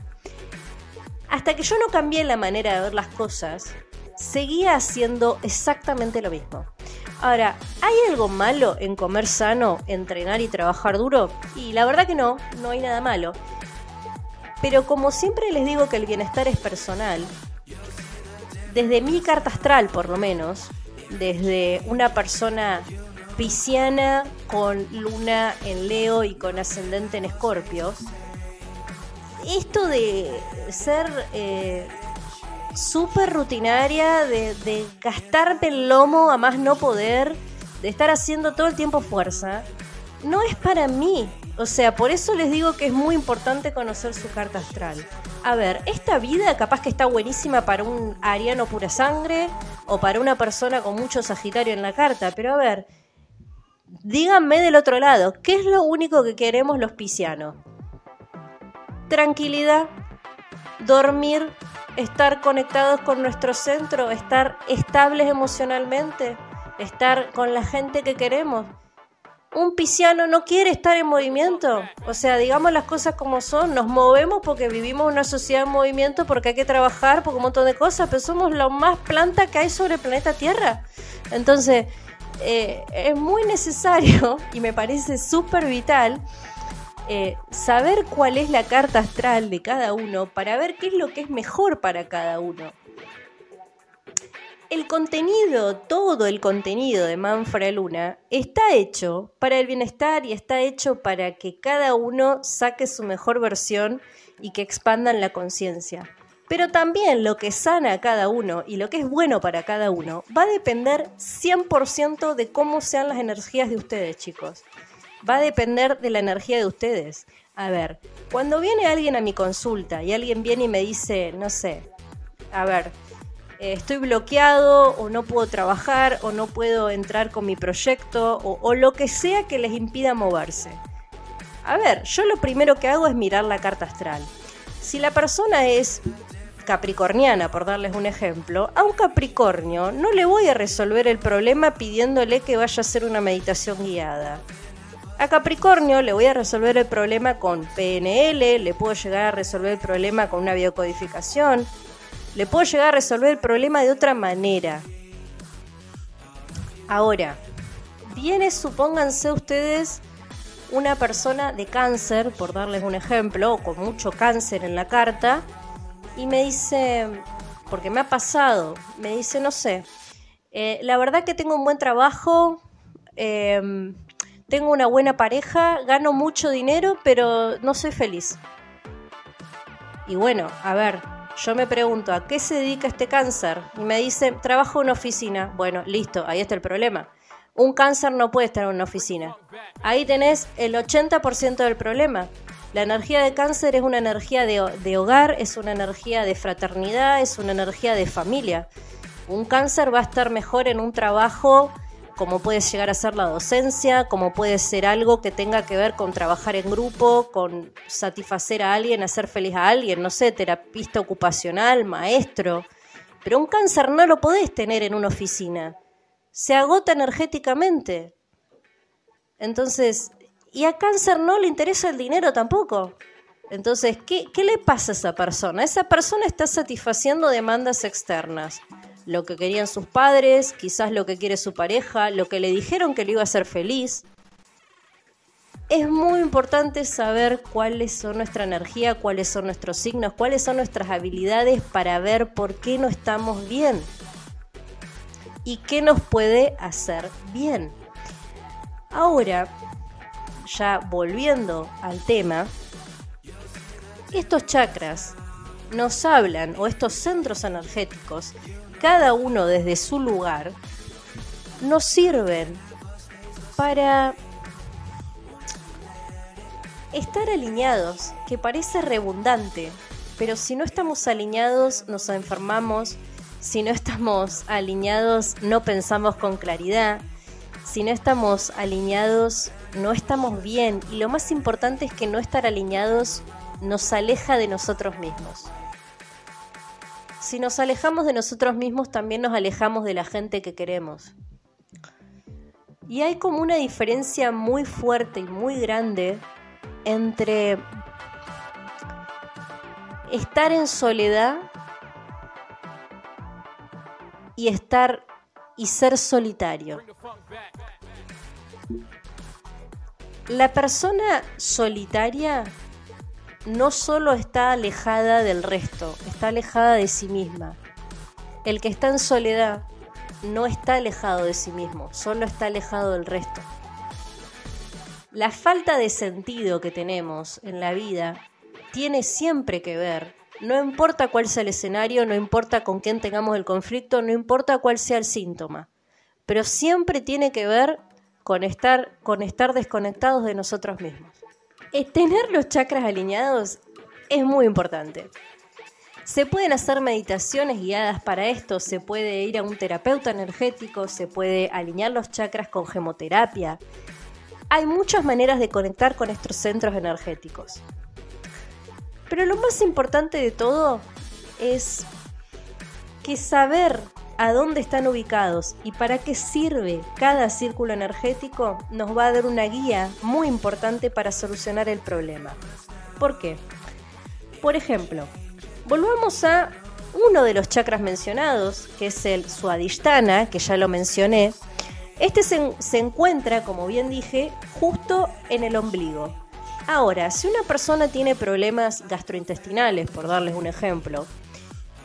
Hasta que yo no cambié la manera de ver las cosas, seguía haciendo exactamente lo mismo. Ahora, ¿hay algo malo en comer sano, entrenar y trabajar duro? Y la verdad que no, no hay nada malo. Pero como siempre les digo que el bienestar es personal, desde mi carta astral por lo menos, desde una persona pisciana con luna en Leo y con ascendente en Escorpio, esto de ser eh, súper rutinaria, de, de gastarte el lomo a más no poder, de estar haciendo todo el tiempo fuerza, no es para mí. O sea, por eso les digo que es muy importante conocer su carta astral. A ver, esta vida capaz que está buenísima para un ariano pura sangre o para una persona con mucho Sagitario en la carta, pero a ver, díganme del otro lado, ¿qué es lo único que queremos los piscianos? Tranquilidad, dormir, estar conectados con nuestro centro, estar estables emocionalmente, estar con la gente que queremos un pisciano no quiere estar en movimiento. O sea, digamos las cosas como son. Nos movemos porque vivimos una sociedad en movimiento, porque hay que trabajar, por un montón de cosas, pero somos lo más planta que hay sobre el planeta Tierra. Entonces, eh, es muy necesario y me parece súper vital eh, saber cuál es la carta astral de cada uno para ver qué es lo que es mejor para cada uno el contenido, todo el contenido de Manfred Luna está hecho para el bienestar y está hecho para que cada uno saque su mejor versión y que expandan la conciencia. Pero también lo que sana a cada uno y lo que es bueno para cada uno va a depender 100% de cómo sean las energías de ustedes, chicos. Va a depender de la energía de ustedes. A ver, cuando viene alguien a mi consulta y alguien viene y me dice, no sé, a ver, eh, estoy bloqueado o no puedo trabajar o no puedo entrar con mi proyecto o, lo que sea que les impida moverse. A ver, yo lo primero que hago es mirar la carta astral. Si la persona es capricorniana, por darles un ejemplo, a un Capricornio no le voy a resolver el problema pidiéndole que vaya a hacer una meditación guiada. A Capricornio le voy a resolver el problema con PNL, le puedo llegar a resolver el problema con una biocodificación, le puedo llegar a resolver el problema de otra manera. Ahora, viene, supónganse ustedes, una persona de cáncer, por darles un ejemplo, o con mucho cáncer en la carta, y me dice, porque me ha pasado, me dice, no sé, eh, la verdad que tengo un buen trabajo, em, tengo una buena pareja, gano mucho dinero, pero no soy feliz. Y bueno, a ver, yo me pregunto, ¿a qué se dedica este cáncer? Y me dice, trabajo en una oficina. Bueno, listo, ahí está el problema. Un cáncer no puede estar en una oficina. Ahí tenés el 80% del problema. La energía de cáncer es una energía de, hogar, es una energía de fraternidad, es una energía de familia. Un cáncer va a estar mejor en un trabajo como puede llegar a ser la docencia, como puede ser algo que tenga que ver con trabajar en grupo, con satisfacer a alguien, hacer feliz a alguien, no sé, terapista ocupacional, maestro. Pero un cáncer no lo podés tener en una oficina se agota energéticamente. Entonces, y a cáncer no le interesa el dinero tampoco. Entonces, ¿qué, ¿qué, le pasa a esa persona? Esa persona está satisfaciendo demandas externas. Lo que querían sus padres, quizás lo que quiere su pareja, lo que le dijeron que le iba a hacer feliz. Es muy importante saber cuáles son nuestra energía, cuáles son nuestros signos, cuáles son nuestras habilidades para ver por qué no estamos bien y qué nos puede hacer bien. Ahora, ya volviendo al tema, estos chakras nos hablan, o estos centros energéticos, cada uno desde su lugar, nos sirven para estar alineados, que parece redundante, pero si no estamos alineados nos enfermamos, si no estamos alineados, no pensamos con claridad. Si no estamos alineados, no estamos bien. Y lo más importante es que no estar alineados nos aleja de nosotros mismos. Si nos alejamos de nosotros mismos, también nos alejamos de la gente que queremos. Y hay como una diferencia muy fuerte y muy grande entre estar en soledad y estar y ser solitario. La persona solitaria no solo está alejada del resto, está alejada de sí misma. El que está en soledad no está alejado de sí mismo, solo está alejado del resto. La falta de sentido que tenemos en la vida tiene siempre que ver no importa cuál sea el escenario, no importa con quién tengamos el conflicto, no importa cuál sea el síntoma, pero siempre tiene que ver con estar, con estar desconectados de nosotros mismos. Tener los chakras alineados es muy importante. Se pueden hacer meditaciones guiadas para esto, se puede ir a un terapeuta energético, se puede alinear los chakras con gemoterapia. Hay muchas maneras de conectar con estos centros energéticos. Pero lo más importante de todo es que saber a dónde están ubicados y para qué sirve cada círculo energético nos va a dar una guía muy importante para solucionar el problema. ¿Por qué? Por ejemplo, volvamos a uno de los chakras mencionados, que es el Swadhisthana, que ya lo mencioné. Este se, se encuentra, como bien dije, justo en el ombligo. Ahora, si una persona tiene problemas gastrointestinales, por darles un ejemplo,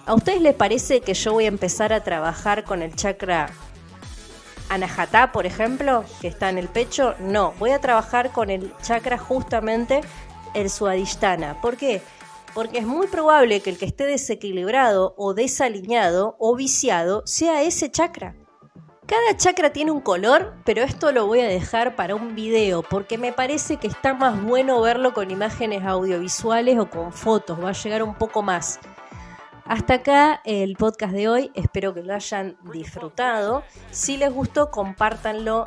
¿a ustedes les parece que yo voy a empezar a trabajar con el chakra Anahata, por ejemplo, que está en el pecho? No, voy a trabajar con el chakra justamente el Suadhisthana. ¿Por qué? Porque es muy probable que el que esté desequilibrado o desalineado o viciado sea ese chakra. Cada chakra tiene un color, pero esto lo voy a dejar para un video porque me parece que está más bueno verlo con imágenes audiovisuales o con fotos, va a llegar un poco más. Hasta acá el podcast de hoy, espero que lo hayan disfrutado. Si les gustó, compártanlo,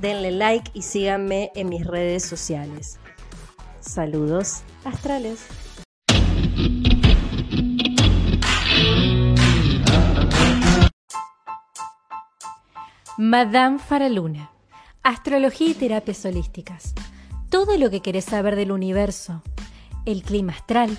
denle like y síganme en mis redes sociales. Saludos astrales. Madame Faraluna. Astrología y terapias holísticas. Todo lo que querés saber del universo. El clima astral,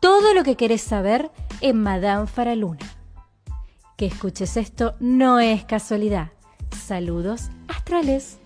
Todo lo que querés saber en Madame Faraluna. Que escuches esto no es casualidad. Saludos astrales.